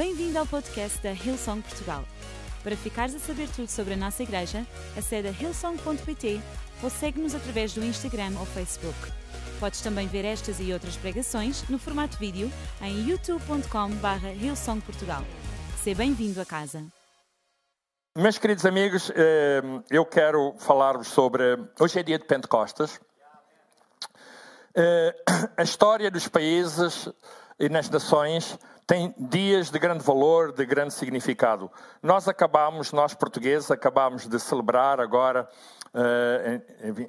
Bem-vindo ao podcast da Hillsong Portugal. Para ficares a saber tudo sobre a nossa igreja, acede a hillsong.pt ou segue-nos através do Instagram ou Facebook. Podes também ver estas e outras pregações no formato vídeo em youtube.com.br hillsongportugal. Seja bem-vindo a casa. Meus queridos amigos, eh, eu quero falar-vos sobre. Hoje é dia de Pentecostes. Eh, a história dos países e nas nações tem dias de grande valor, de grande significado. Nós acabamos, nós portugueses, acabamos de celebrar agora, eh,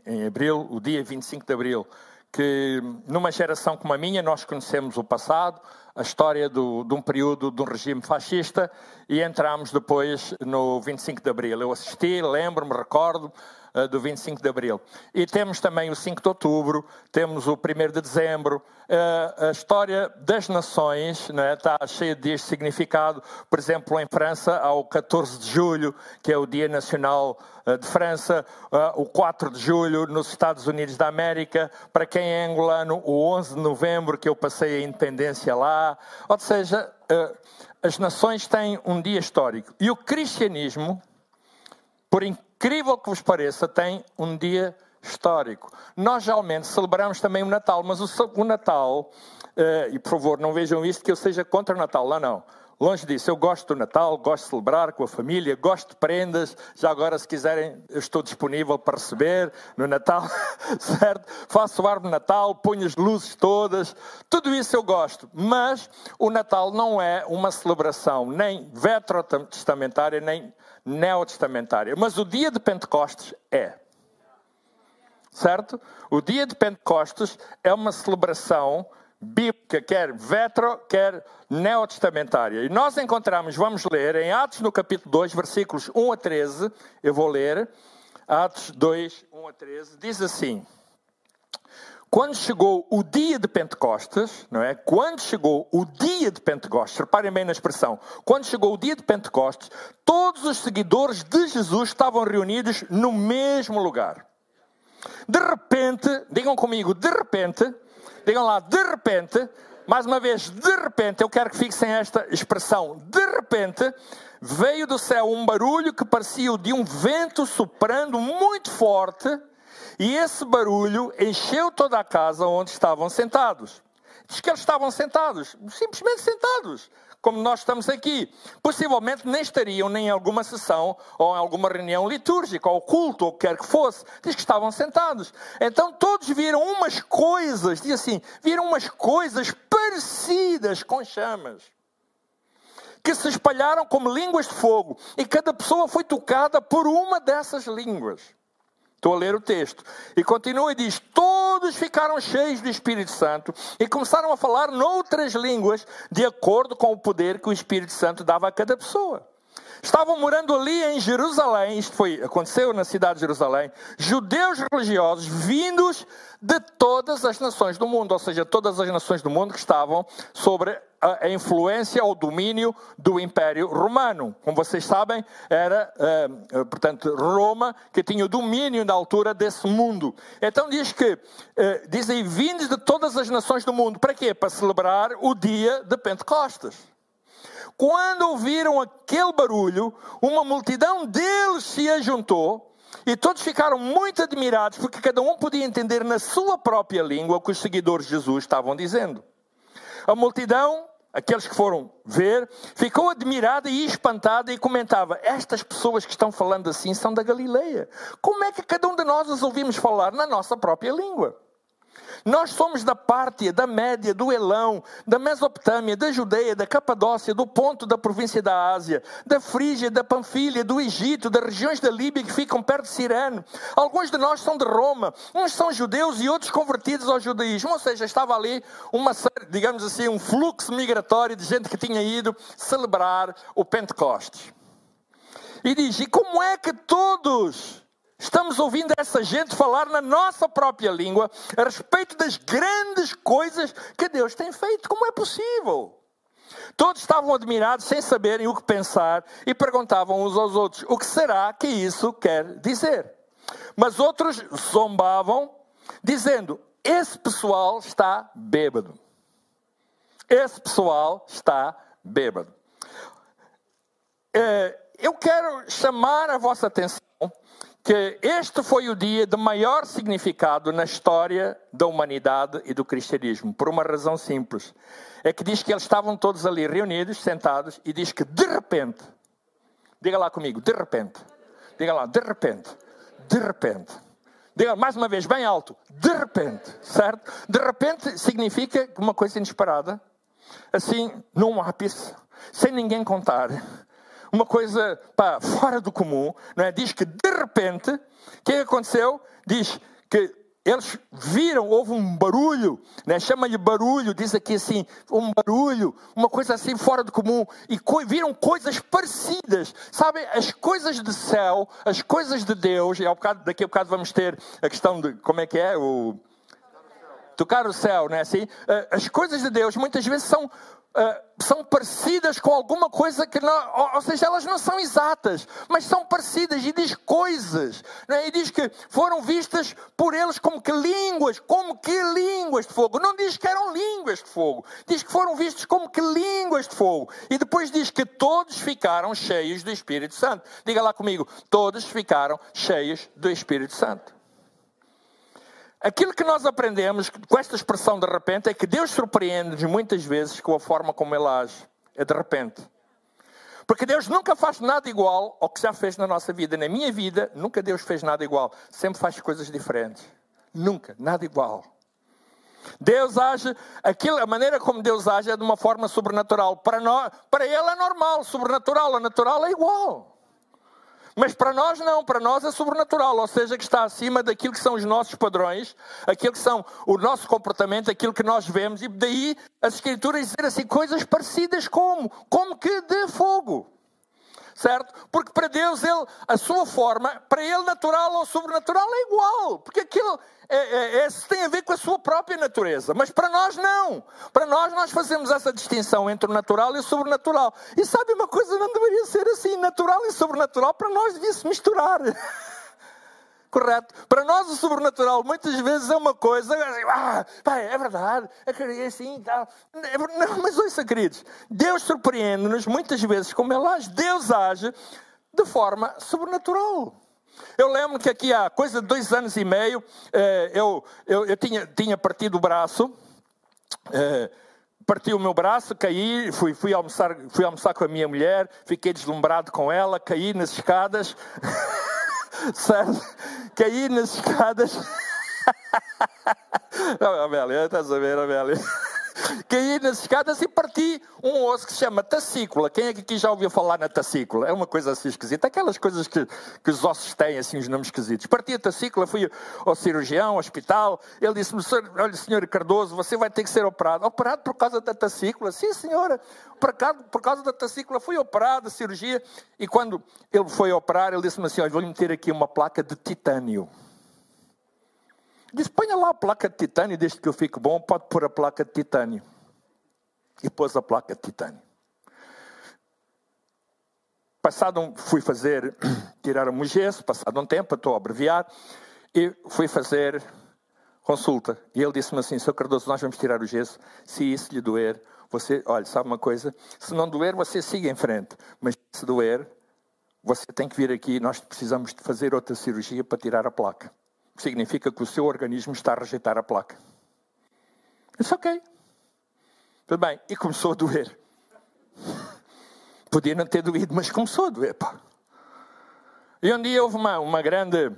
em abril, o dia 25 de abril, que numa geração como a minha nós conhecemos o passado, a história do, de um período de um regime fascista e entramos depois no 25 de Abril. Eu assisti, lembro-me, recordo uh, do 25 de Abril. E temos também o 5 de Outubro, temos o 1 de Dezembro. Uh, a história das nações né, está cheia de significado. Por exemplo, em França há o 14 de Julho, que é o Dia Nacional uh, de França, o 4 de Julho nos Estados Unidos da América. Para quem é angolano, o 11 de Novembro, que eu passei a independência lá ou seja, as nações têm um dia histórico. E o cristianismo, por incrível que vos pareça, tem um dia histórico. Nós geralmente celebramos também o Natal, mas o, Natal, eh, e por favor não vejam isto que eu seja contra o Natal, lá não. Longe disso, eu gosto do Natal, gosto de celebrar com a família, gosto de prendas. Já agora, se quiserem, estou disponível para receber no Natal, certo? Faço o árvore de Natal, ponho as luzes todas, tudo isso eu gosto. Mas o Natal não é uma celebração nem veterotestamentária, nem neotestamentária. Mas o dia de Pentecostes é. Certo? O dia de Pentecostes é uma celebração bíblica, quer vetro, quer neotestamentária. E nós encontramos, vamos ler, em Atos no capítulo 2, versículos 1 a 13, eu vou ler, Atos 2, 1 a 13, diz assim, quando chegou o dia de Pentecostes, não é? Quando chegou o dia de Pentecostes, reparem bem na expressão, quando chegou o dia de Pentecostes, todos os seguidores de Jesus estavam reunidos no mesmo lugar. De repente, digam comigo, de repente, Digam lá, de repente, mais uma vez, de repente, eu quero que fixem esta expressão. De repente, veio do céu um barulho que parecia o de um vento soprando muito forte, e esse barulho encheu toda a casa onde estavam sentados. Diz que eles estavam sentados, simplesmente sentados como nós estamos aqui. Possivelmente nem estariam nem em alguma sessão ou em alguma reunião litúrgica ou culto ou o que quer que fosse. Diz que estavam sentados. Então todos viram umas coisas, diz assim, viram umas coisas parecidas com chamas. Que se espalharam como línguas de fogo, e cada pessoa foi tocada por uma dessas línguas. Estou a ler o texto. E continua e diz: Todos ficaram cheios do Espírito Santo e começaram a falar noutras línguas, de acordo com o poder que o Espírito Santo dava a cada pessoa. Estavam morando ali em Jerusalém, isto foi, aconteceu na cidade de Jerusalém, judeus religiosos vindos de todas as nações do mundo, ou seja, todas as nações do mundo que estavam sobre a influência ou domínio do Império Romano. Como vocês sabem, era, uh, portanto, Roma que tinha o domínio na altura desse mundo. Então diz que, uh, dizem, vindos de todas as nações do mundo. Para quê? Para celebrar o dia de Pentecostes. Quando ouviram aquele barulho, uma multidão deles se ajuntou e todos ficaram muito admirados porque cada um podia entender na sua própria língua o que os seguidores de Jesus estavam dizendo. A multidão, aqueles que foram ver, ficou admirada e espantada e comentava: Estas pessoas que estão falando assim são da Galileia. Como é que cada um de nós os ouvimos falar na nossa própria língua? Nós somos da Pártia, da Média, do Elão, da Mesopotâmia, da Judeia, da Capadócia, do ponto da província da Ásia, da Frígia, da Panfilha, do Egito, das regiões da Líbia que ficam perto de Sirene. Alguns de nós são de Roma, uns são judeus e outros convertidos ao judaísmo. Ou seja, estava ali uma, digamos assim, um fluxo migratório de gente que tinha ido celebrar o Pentecostes. E diz: e como é que todos Estamos ouvindo essa gente falar na nossa própria língua a respeito das grandes coisas que Deus tem feito. Como é possível? Todos estavam admirados, sem saberem o que pensar, e perguntavam uns aos outros: o que será que isso quer dizer? Mas outros zombavam, dizendo: esse pessoal está bêbado. Esse pessoal está bêbado. eh, eu quero chamar a vossa atenção que este foi o dia de maior significado na história da humanidade e do cristianismo, por uma razão simples. É que diz que eles estavam todos ali reunidos, sentados, e diz que de repente, diga lá comigo, de repente, diga lá, de repente, de repente, diga mais uma vez, bem alto, de repente, certo? De repente significa uma coisa inesperada, assim, num ápice, sem ninguém contar uma coisa pá, fora do comum, não é? Diz que de repente, o que aconteceu? Diz que eles viram, houve um barulho, né? chama-lhe barulho, diz aqui assim, um barulho, uma coisa assim fora do comum, e co viram coisas parecidas, sabem, as coisas do céu, as coisas de Deus, e ao bocado, daqui a bocado vamos ter a questão de, como é que é, o... Tocar o céu, não é assim? Eh, as coisas de Deus muitas vezes são Uh, são parecidas com alguma coisa que não, ou, seja, elas não são exatas, mas são parecidas e diz coisas, é? e diz que foram vistas por eles como que línguas, como que línguas de fogo. Não diz que eram línguas de fogo, diz que foram vistos como que línguas de fogo. E depois diz que todos ficaram cheios do Espírito Santo. Diga lá comigo, todos ficaram cheios do Espírito Santo. Aquilo que nós aprendemos com esta expressão de repente é que Deus surpreende-nos muitas vezes com a forma como Ele age. É de repente. Porque Deus nunca faz nada igual ao que já fez na nossa vida. Na minha vida, nunca Deus fez nada igual. Sempre faz coisas diferentes. Nunca, nada igual. Deus age, aquilo, a maneira como Deus age é de uma forma sobrenatural. Para, nós, para Ele é normal, sobrenatural, a natural é igual. Mas para nós não, para nós é sobrenatural, ou seja, que está acima daquilo que são os nossos padrões, aquilo que são o nosso comportamento, aquilo que nós vemos, e daí as escrituras dizer assim coisas parecidas como, como que de fogo certo? Porque para Deus ele, a sua forma, para ele natural ou sobrenatural é igual, porque aquilo é, é, é, tem a ver com a sua própria natureza, mas para nós não. Para nós nós fazemos essa distinção entre o natural e o sobrenatural. E sabe uma coisa, não deveria ser assim, natural e sobrenatural para nós devia se misturar. Correto? Para nós o sobrenatural muitas vezes é uma coisa, ah, pai, é verdade, é assim tal. Não, mas ouça, queridos, Deus surpreende-nos muitas vezes como Ele age. Deus age de forma sobrenatural. Eu lembro que aqui há coisa de dois anos e meio, eh, eu, eu, eu tinha, tinha partido o braço, eh, parti o meu braço, caí, fui, fui, almoçar, fui almoçar com a minha mulher, fiquei deslumbrado com ela, caí nas escadas. certo? Caí nas escadas. Amélia, estás a ver, Amélia? Caí nas escadas e parti um osso que se chama tacícula. Quem é que aqui já ouviu falar na tacícula? É uma coisa assim esquisita. Aquelas coisas que, que os ossos têm, assim, os nomes esquisitos. Parti a tacícula, fui ao cirurgião, ao hospital. Ele disse-me, olha, senhor Cardoso, você vai ter que ser operado. Operado por causa da tacícula? Sim, senhora. Por causa, por causa da tacícula, fui operado, cirurgia. E quando ele foi operar, ele disse-me assim, olha, vou-lhe meter aqui uma placa de titânio. Disse: ponha lá a placa de titânio, desde que eu fique bom, pode pôr a placa de titânio. E pôs a placa de titânio. Passado, fui fazer, tiraram um gesso, passado um tempo, estou a abreviar, e fui fazer consulta. E ele disse-me assim, Sr. Cardoso, nós vamos tirar o gesso, se isso lhe doer, você, olha, sabe uma coisa? Se não doer, você siga em frente. Mas se doer, você tem que vir aqui, nós precisamos de fazer outra cirurgia para tirar a placa significa que o seu organismo está a rejeitar a placa. Disse, ok. Tudo bem. E começou a doer. Podia não ter doído, mas começou a doer. Pá. E um dia houve uma, uma, grande,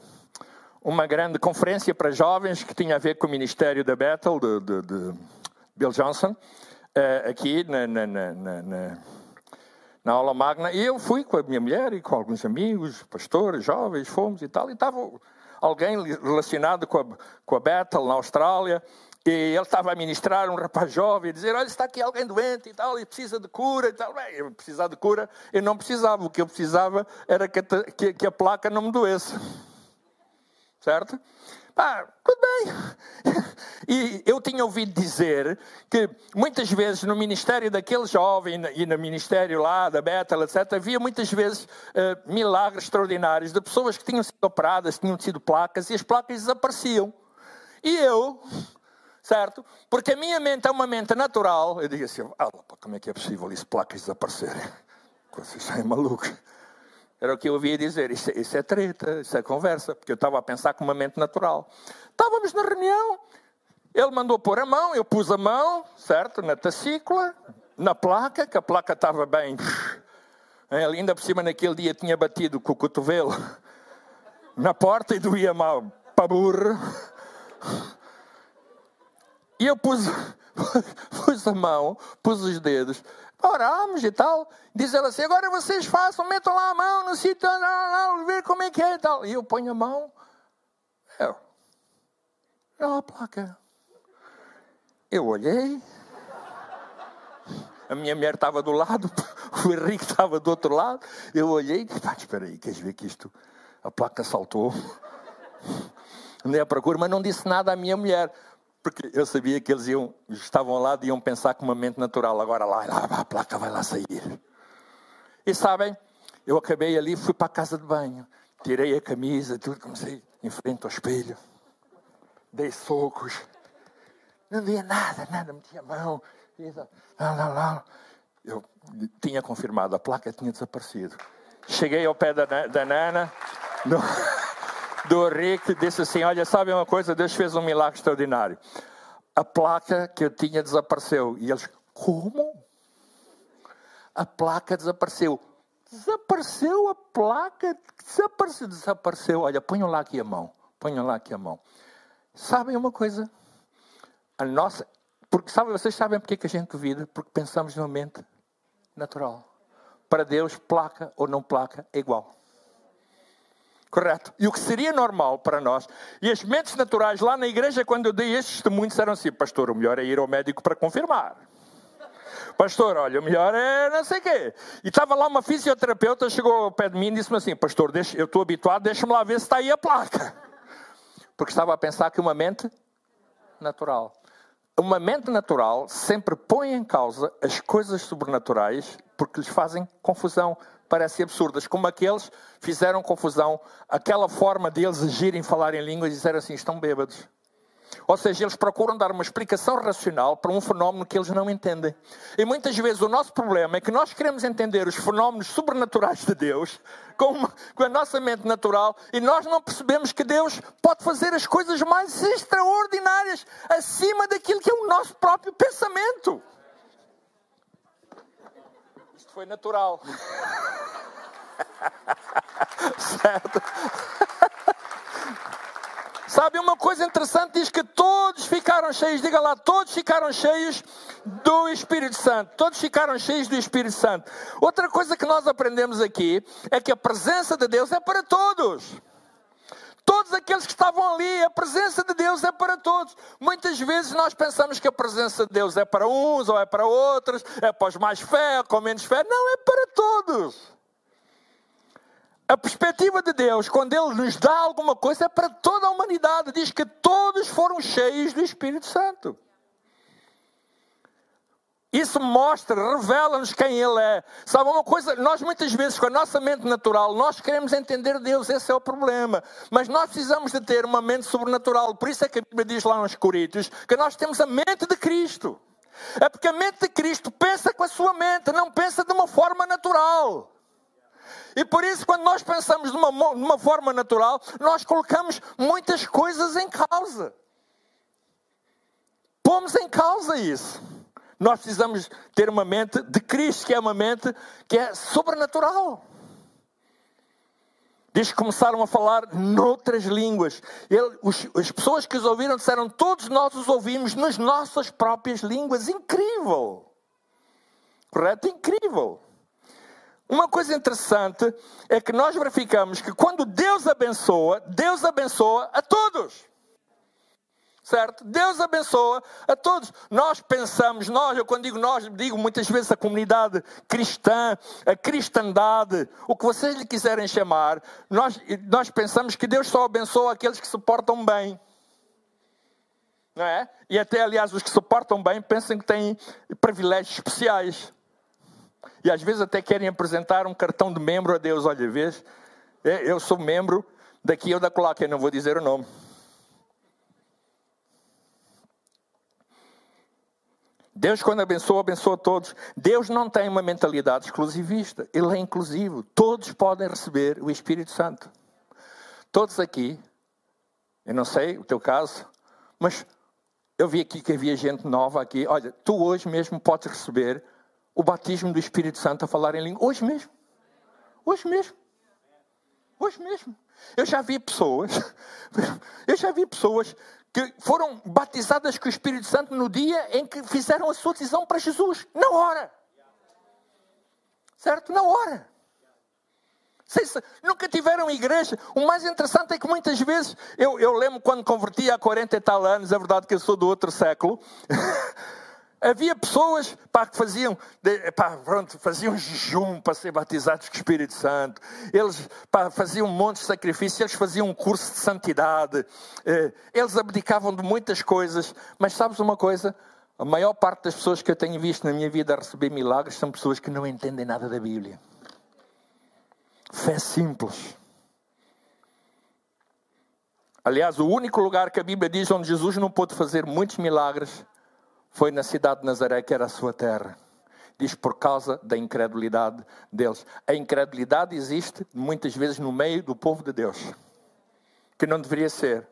uma grande conferência para jovens que tinha a ver com o ministério da Bethel, de, de, de Bill Johnson, uh, aqui na, na, na, na, na aula magna. E eu fui com a minha mulher e com alguns amigos, pastores, jovens, fomos e tal. E estava alguém relacionado com a, com a Bethel, na Austrália, e ele estava a ministrar um rapaz jovem, a dizer, olha, está aqui alguém doente e tal, e precisa de cura e tal. Bem, eu precisar de cura, eu não precisava. O que eu precisava era que a, que, que a placa não me doesse. Certo? Pá, tudo bem. E eu tinha ouvido dizer que muitas vezes no ministério daquele jovem e no ministério lá da Bethel, etc., havia muitas vezes uh, milagres extraordinários de pessoas que tinham sido operadas, tinham sido placas e as placas desapareciam. E eu, certo? Porque a minha mente é uma mente natural. Eu digo assim: ah, como é que é possível isso, placas desaparecerem? Vocês são malucos. Era o que eu ouvia dizer. Isso, é, isso é treta, isso é conversa. Porque eu estava a pensar com uma mente natural. Estávamos na reunião. Ele mandou pôr a mão, eu pus a mão, certo? Na tacícula, na placa, que a placa estava bem. Ele ainda por cima naquele dia tinha batido com o cotovelo na porta e doía mal para burro. E eu pus, pus a mão, pus os dedos, oramos e tal. Diz ela assim: agora vocês façam, metam lá a mão no sítio, ver como é que é e tal. E eu ponho a mão, eu, não a placa. Eu olhei, a minha mulher estava do lado, o Henrique estava do outro lado. Eu olhei e disse: espera aí, queres ver que isto. A placa saltou. Andei à procura, mas não disse nada à minha mulher. Porque eu sabia que eles iam, estavam lá e iam pensar com uma mente natural. Agora lá, lá, a placa vai lá sair. E sabem, eu acabei ali, fui para a casa de banho. Tirei a camisa, tudo, comecei em frente ao espelho. Dei socos não via nada, nada, metia a mão. Lá, lá, lá. Eu tinha confirmado, a placa tinha desaparecido. Cheguei ao pé da, da Nana, do Rick, disse assim: Olha, sabe uma coisa? Deus fez um milagre extraordinário. A placa que eu tinha desapareceu. E eles, como? A placa desapareceu. Desapareceu a placa? Desapareceu, desapareceu. Olha, ponham lá aqui a mão. Ponham lá aqui a mão. Sabem uma coisa? a nossa. Porque sabe, vocês sabem porque que a gente duvida? Porque pensamos numa mente natural. Para Deus, placa ou não placa é igual. Correto? E o que seria normal para nós, e as mentes naturais lá na igreja, quando eu dei este testemunho, disseram assim: Pastor, o melhor é ir ao médico para confirmar. Pastor, olha, o melhor é não sei o quê. E estava lá uma fisioterapeuta, chegou ao pé de mim e disse-me assim: Pastor, deixa, eu estou habituado, deixa-me lá ver se está aí a placa. Porque estava a pensar que uma mente natural uma mente natural sempre põe em causa as coisas sobrenaturais porque lhes fazem confusão, parecem absurdas, como aqueles fizeram confusão, aquela forma deles agirem, falarem línguas e dizer assim, estão bêbados. Ou seja, eles procuram dar uma explicação racional para um fenómeno que eles não entendem. E muitas vezes o nosso problema é que nós queremos entender os fenómenos sobrenaturais de Deus com, uma, com a nossa mente natural e nós não percebemos que Deus pode fazer as coisas mais extraordinárias acima daquilo que é o nosso próprio pensamento. Foi natural. certo? Sabe, uma coisa interessante diz que todos ficaram cheios, diga lá, todos ficaram cheios do Espírito Santo. Todos ficaram cheios do Espírito Santo. Outra coisa que nós aprendemos aqui é que a presença de Deus é para todos. Todos aqueles que estavam ali, a presença de Deus é para todos. Muitas vezes nós pensamos que a presença de Deus é para uns ou é para outros, é para os mais fé, com menos fé. Não, é para todos. A perspectiva de Deus, quando Ele nos dá alguma coisa, é para toda a humanidade. Diz que todos foram cheios do Espírito Santo. Isso mostra, revela-nos quem Ele é. Sabe uma coisa? Nós muitas vezes, com a nossa mente natural, nós queremos entender Deus, esse é o problema. Mas nós precisamos de ter uma mente sobrenatural. Por isso é que a Bíblia diz lá nos Coríntios que nós temos a mente de Cristo. É porque a mente de Cristo pensa com a sua mente, não pensa de uma forma natural. E por isso, quando nós pensamos de uma, de uma forma natural, nós colocamos muitas coisas em causa. Pomos em causa isso. Nós precisamos ter uma mente de Cristo, que é uma mente que é sobrenatural. Diz que começaram a falar noutras línguas. Ele, os, as pessoas que os ouviram disseram: Todos nós os ouvimos nas nossas próprias línguas. Incrível! Correto? Incrível! Uma coisa interessante é que nós verificamos que quando Deus abençoa, Deus abençoa a todos. Certo? Deus abençoa a todos. Nós pensamos, nós, eu quando digo nós, digo muitas vezes a comunidade cristã, a cristandade, o que vocês lhe quiserem chamar, nós, nós pensamos que Deus só abençoa aqueles que se portam bem. Não é? E até, aliás, os que se portam bem pensam que têm privilégios especiais. E às vezes até querem apresentar um cartão de membro a Deus. Olha, vês, é, eu sou membro daqui ou da coloca, eu não vou dizer o nome. Deus, quando abençoa, abençoa todos. Deus não tem uma mentalidade exclusivista. Ele é inclusivo. Todos podem receber o Espírito Santo. Todos aqui, eu não sei o teu caso, mas eu vi aqui que havia gente nova aqui. Olha, tu hoje mesmo podes receber o batismo do Espírito Santo a falar em língua. Hoje mesmo. Hoje mesmo. Hoje mesmo. Eu já vi pessoas, eu já vi pessoas que foram batizadas com o Espírito Santo no dia em que fizeram a sua decisão para Jesus, na hora. Certo? Na hora. Nunca tiveram igreja. O mais interessante é que muitas vezes, eu, eu lembro quando converti há 40 e tal anos, é verdade que eu sou do outro século. Havia pessoas pá, que faziam, pá, pronto, faziam jejum para ser batizados com o Espírito Santo. Eles pá, faziam um monte de sacrifícios, eles faziam um curso de santidade. Eh, eles abdicavam de muitas coisas. Mas sabes uma coisa? A maior parte das pessoas que eu tenho visto na minha vida a receber milagres são pessoas que não entendem nada da Bíblia. Fé simples. Aliás, o único lugar que a Bíblia diz onde Jesus não pôde fazer muitos milagres foi na cidade de Nazaré, que era a sua terra. Diz por causa da incredulidade deles. A incredulidade existe muitas vezes no meio do povo de Deus, que não deveria ser.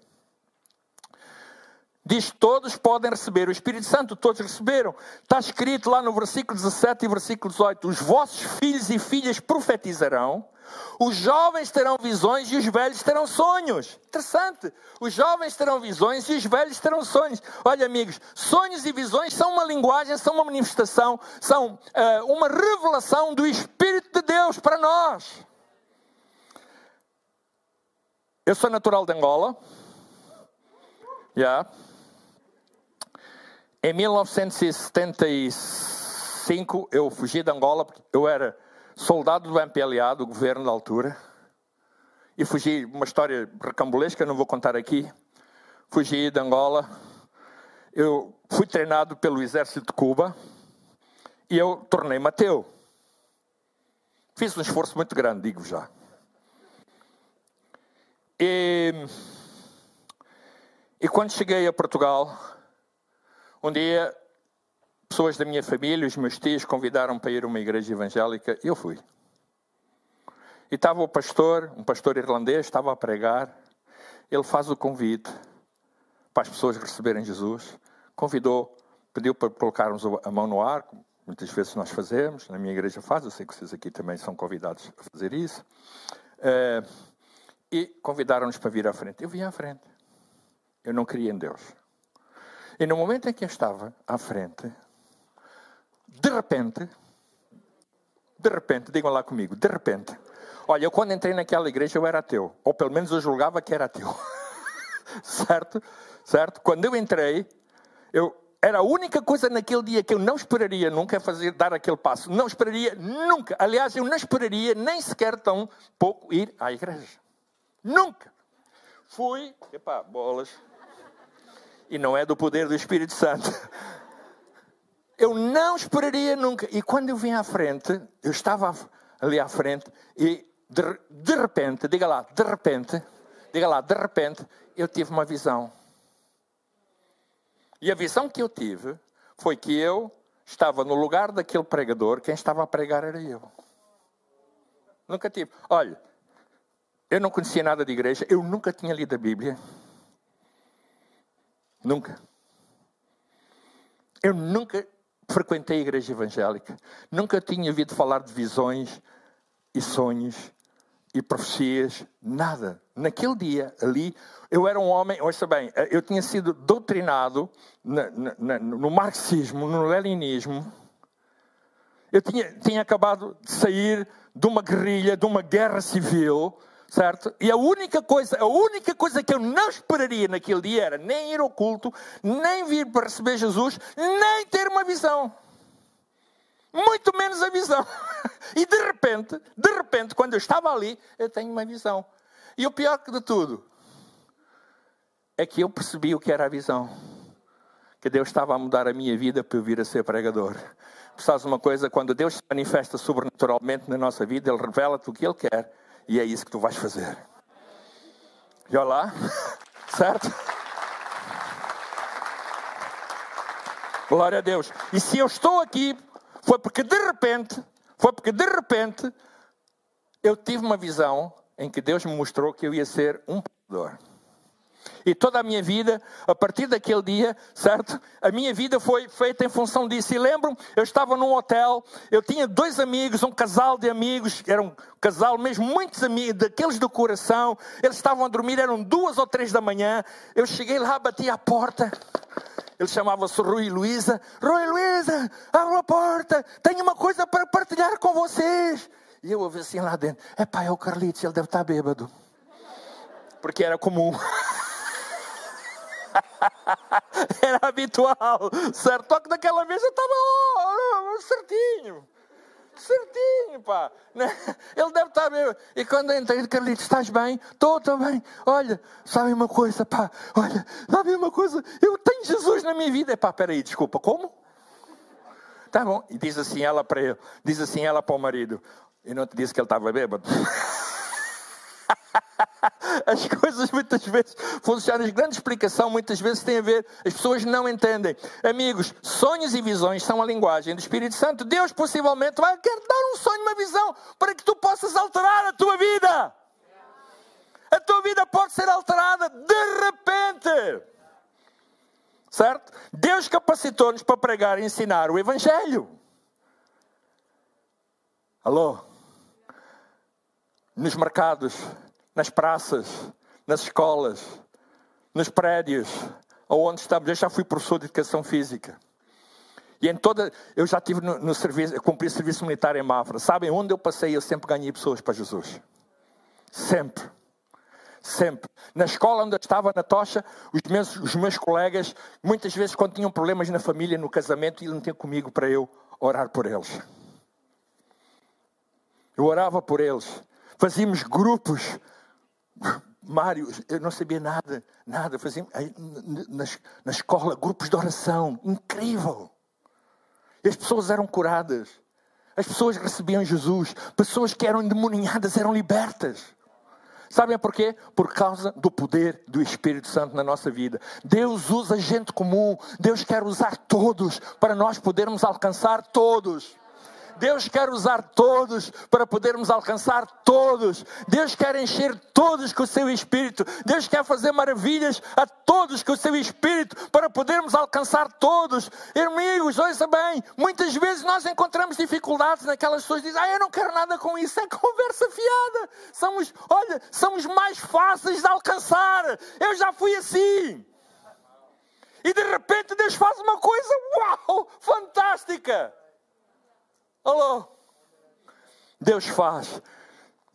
Diz: todos podem receber o Espírito Santo, todos receberam. Está escrito lá no versículo 17 e versículo 18: Os vossos filhos e filhas profetizarão, os jovens terão visões e os velhos terão sonhos. Interessante. Os jovens terão visões e os velhos terão sonhos. Olha, amigos, sonhos e visões são uma linguagem, são uma manifestação, são uh, uma revelação do Espírito de Deus para nós. Eu sou natural de Angola. Yeah. Em 1975 eu fugi de Angola, porque eu era soldado do MPLA, do governo da altura, e fugi, uma história recambulesca, não vou contar aqui. Fugi de Angola, eu fui treinado pelo exército de Cuba e eu tornei-me ateu. Fiz um esforço muito grande, digo já. E, e quando cheguei a Portugal, um dia, pessoas da minha família, os meus tios, convidaram para ir a uma igreja evangélica e eu fui. E estava o pastor, um pastor irlandês, estava a pregar. Ele faz o convite para as pessoas receberem Jesus. Convidou, pediu para colocarmos a mão no ar, muitas vezes nós fazemos, na minha igreja faz, eu sei que vocês aqui também são convidados a fazer isso. Uh, e convidaram-nos para vir à frente. Eu vim à frente. Eu não queria em Deus. E no momento em que eu estava à frente, de repente, de repente, digam lá comigo, de repente, olha, eu quando entrei naquela igreja eu era ateu, ou pelo menos eu julgava que era ateu. certo? Certo? Quando eu entrei, eu era a única coisa naquele dia que eu não esperaria nunca é fazer dar aquele passo. Não esperaria nunca. Aliás, eu não esperaria nem sequer tão pouco ir à igreja. Nunca. Fui, epá, bolas e não é do poder do Espírito Santo. Eu não esperaria nunca. E quando eu vim à frente, eu estava ali à frente e de, de repente, diga lá, de repente, diga lá, de repente, eu tive uma visão. E a visão que eu tive foi que eu estava no lugar daquele pregador, quem estava a pregar era eu. Nunca tive. Olha, eu não conhecia nada de igreja, eu nunca tinha lido a Bíblia. Nunca. Eu nunca frequentei a igreja evangélica. Nunca tinha ouvido falar de visões e sonhos e profecias, nada. Naquele dia, ali, eu era um homem, ouça bem, eu tinha sido doutrinado na, na, no marxismo, no leninismo. Eu tinha, tinha acabado de sair de uma guerrilha, de uma guerra civil, certo? E a única coisa, a única coisa que eu não esperaria naquele dia era nem ir ao culto, nem vir para receber Jesus, nem ter uma visão. Muito menos a visão. E de repente, de repente, quando eu estava ali, eu tenho uma visão. E o pior de tudo é que eu percebi o que era a visão. Que Deus estava a mudar a minha vida para eu vir a ser pregador. Sabes uma coisa? Quando Deus se manifesta sobrenaturalmente na nossa vida, Ele revela-te o que Ele quer e é isso que tu vais fazer. E olha lá, certo? Glória a Deus. E se eu estou aqui, foi porque de repente, foi porque de repente, eu tive uma visão em que Deus me mostrou que eu ia ser um pecador. E toda a minha vida, a partir daquele dia, certo? A minha vida foi feita em função disso. E lembro-me, eu estava num hotel, eu tinha dois amigos, um casal de amigos, era um casal mesmo, muitos amigos, daqueles do coração. Eles estavam a dormir, eram duas ou três da manhã. Eu cheguei lá, bati à porta. Ele chamava-se Rui Luísa. Rui Luísa, abra a porta, tenho uma coisa para partilhar com vocês. E eu ouvi assim lá dentro: é pá, é o Carlitos, ele deve estar bêbado. Porque era comum. Era habitual, certo? Só que daquela vez eu estava certinho. Certinho, pá. Né? Ele deve estar bem. E quando entrei, Carlitos, estás bem? Estou, estou bem. Olha, sabe uma coisa, pá. Olha, sabe uma coisa? Eu tenho Jesus na minha vida. Pá, peraí, desculpa, como? Tá bom. E diz assim ela para ele, diz assim ela para o marido. E não te disse que ele estava bêbado. As coisas muitas vezes funcionam. A grande explicação muitas vezes tem a ver, as pessoas não entendem. Amigos, sonhos e visões são a linguagem do Espírito Santo. Deus possivelmente vai querer dar um sonho, uma visão, para que tu possas alterar a tua vida. A tua vida pode ser alterada de repente. Certo? Deus capacitou-nos para pregar e ensinar o Evangelho. Alô? Nos mercados, nas praças, nas escolas, nos prédios, aonde estamos. Eu já fui professor de educação física. E em toda, eu já tive no, no serviço, cumpri serviço militar em Mafra. Sabem onde eu passei, eu sempre ganhei pessoas para Jesus. Sempre. Sempre. Na escola onde eu estava, na tocha, os meus, os meus colegas, muitas vezes quando tinham problemas na família, no casamento, iam ter comigo para eu orar por eles. Eu orava por eles. Fazíamos grupos Mário, eu não sabia nada, nada. Fazia na, na escola grupos de oração, incrível. As pessoas eram curadas, as pessoas recebiam Jesus, pessoas que eram endemoniadas eram libertas. Sabem porquê? Por causa do poder do Espírito Santo na nossa vida. Deus usa gente comum, Deus quer usar todos para nós podermos alcançar todos. Deus quer usar todos para podermos alcançar todos. Deus quer encher todos com o seu Espírito. Deus quer fazer maravilhas a todos com o seu Espírito para podermos alcançar todos. Amigos, ouça bem, muitas vezes nós encontramos dificuldades naquelas pessoas que dizem, ah, eu não quero nada com isso. É conversa fiada. Somos, olha, somos mais fáceis de alcançar. Eu já fui assim. E de repente Deus faz uma coisa, uau, fantástica. Alô? Deus faz.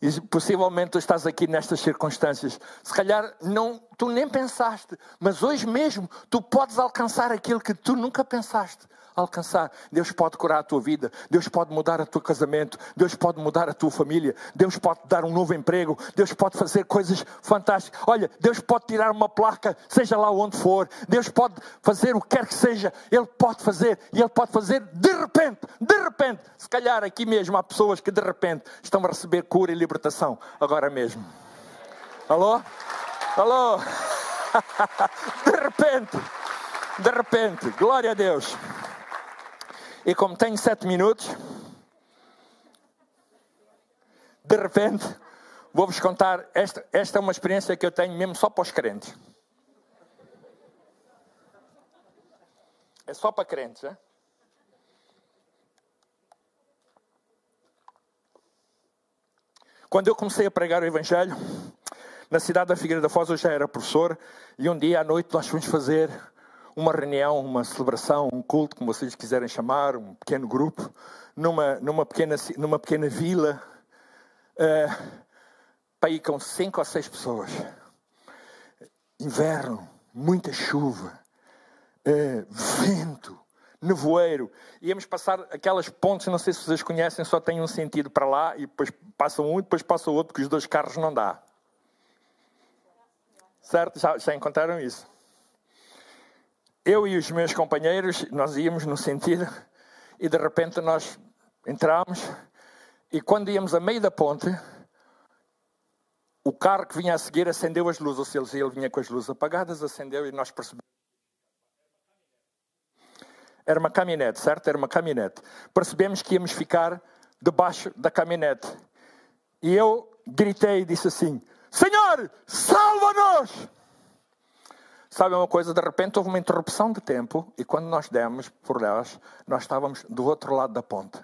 E possivelmente tu estás aqui nestas circunstâncias. Se calhar não, tu nem pensaste, mas hoje mesmo tu podes alcançar aquilo que tu nunca pensaste alcançar. Deus pode curar a tua vida, Deus pode mudar o teu casamento, Deus pode mudar a tua família, Deus pode dar um novo emprego, Deus pode fazer coisas fantásticas. Olha, Deus pode tirar uma placa, seja lá onde for, Deus pode fazer o que quer que seja, Ele pode fazer e Ele pode fazer de repente, de repente. Se calhar aqui mesmo há pessoas que de repente estão a receber cura e libertação agora mesmo. Alô? Alô? De repente, de repente, glória a Deus. E como tenho sete minutos, de repente, vou-vos contar. Esta, esta é uma experiência que eu tenho mesmo só para os crentes. É só para crentes, é? Quando eu comecei a pregar o Evangelho, na cidade da Figueira da Foz, eu já era professor, e um dia à noite nós fomos fazer uma reunião, uma celebração, um culto, como vocês quiserem chamar, um pequeno grupo, numa, numa, pequena, numa pequena vila, uh, para ir com cinco ou seis pessoas. Inverno, muita chuva, uh, vento, nevoeiro. Íamos passar aquelas pontes, não sei se vocês conhecem, só tem um sentido para lá e depois passa um e depois passa o outro, porque os dois carros não dá. Certo? Já, já encontraram isso? Eu e os meus companheiros, nós íamos no sentido, e de repente nós entramos, e quando íamos a meio da ponte, o carro que vinha a seguir acendeu as luzes, ou seja, ele vinha com as luzes apagadas, acendeu e nós percebemos. Era uma caminhonete, certo? Era uma caminhonete. Percebemos que íamos ficar debaixo da caminhonete. E eu gritei e disse assim: Senhor, salva-nos! Sabe uma coisa? De repente houve uma interrupção de tempo e quando nós demos por elas, nós estávamos do outro lado da ponte.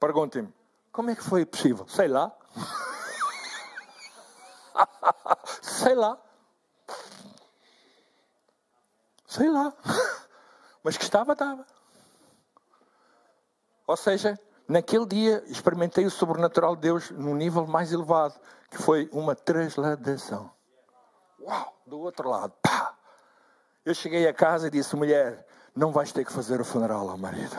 Perguntem-me, como é que foi possível? Sei lá. Sei lá. Sei lá. Mas que estava, estava. Ou seja, naquele dia experimentei o sobrenatural de Deus num nível mais elevado, que foi uma transladação. Uau! Do outro lado, pá! Eu cheguei a casa e disse, mulher, não vais ter que fazer o funeral ao marido.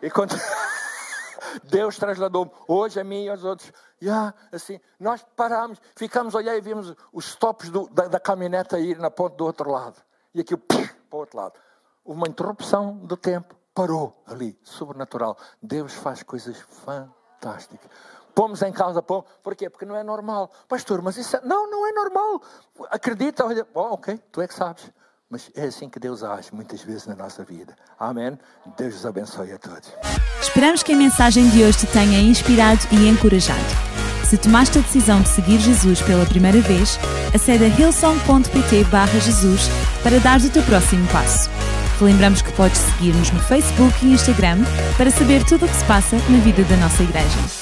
E quando... Deus trasladou-me. Hoje a mim e aos outros. Yeah, assim, nós parámos, ficámos a olhar e vimos os tops do, da, da caminhoneta ir na ponte do outro lado. E aquilo para o outro lado. Uma interrupção do tempo. Parou ali, sobrenatural. Deus faz coisas fantásticas. Pomos em causa, pô, porquê? Porque não é normal. Pastor, mas isso é... Não, não é normal. Acredita, olha, oh, ok, tu é que sabes. Mas é assim que Deus age muitas vezes na nossa vida. Amém? Deus os abençoe a todos. Esperamos que a mensagem de hoje te tenha inspirado e encorajado. Se tomaste a decisão de seguir Jesus pela primeira vez, acede a hillsong.pt Jesus para dar o teu próximo passo. Te lembramos que podes seguir-nos no Facebook e Instagram para saber tudo o que se passa na vida da nossa igreja.